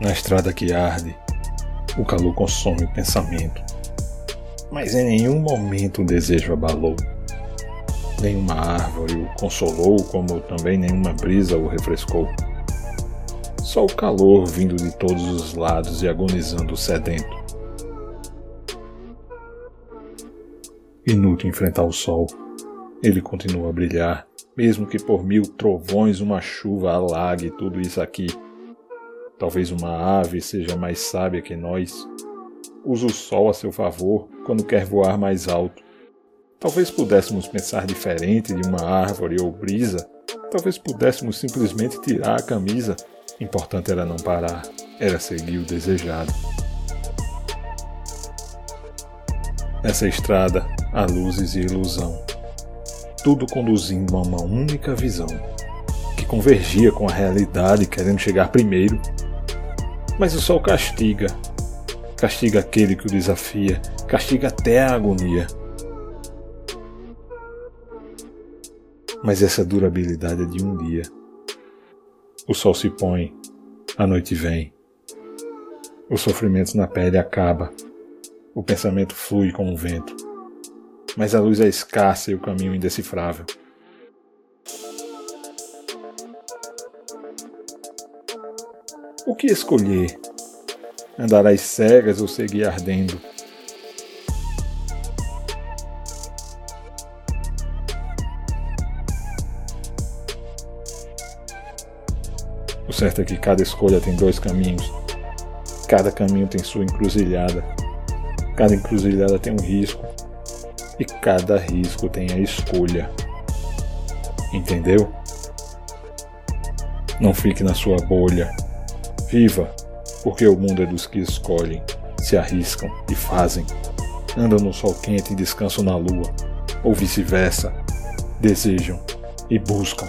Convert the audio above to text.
Na estrada que arde, o calor consome o pensamento, mas em nenhum momento o desejo abalou. Nenhuma árvore o consolou, como também nenhuma brisa o refrescou. Só o calor vindo de todos os lados e agonizando o sedento. Inútil enfrentar o sol. Ele continua a brilhar, mesmo que por mil trovões uma chuva alague tudo isso aqui. Talvez uma ave seja mais sábia que nós. Usa o sol a seu favor quando quer voar mais alto. Talvez pudéssemos pensar diferente de uma árvore ou brisa. Talvez pudéssemos simplesmente tirar a camisa. Importante era não parar, era seguir o desejado. Nessa estrada há luzes e ilusão, tudo conduzindo a uma única visão, que convergia com a realidade querendo chegar primeiro mas o sol castiga. Castiga aquele que o desafia, castiga até a agonia. Mas essa durabilidade é de um dia. O sol se põe, a noite vem. O sofrimento na pele acaba. O pensamento flui como o vento. Mas a luz é escassa e o caminho indecifrável. O que escolher? Andar às cegas ou seguir ardendo? O certo é que cada escolha tem dois caminhos. Cada caminho tem sua encruzilhada. Cada encruzilhada tem um risco. E cada risco tem a escolha. Entendeu? Não fique na sua bolha. Viva, porque o mundo é dos que escolhem, se arriscam e fazem. Andam no sol quente e descansam na lua, ou vice-versa. Desejam e buscam.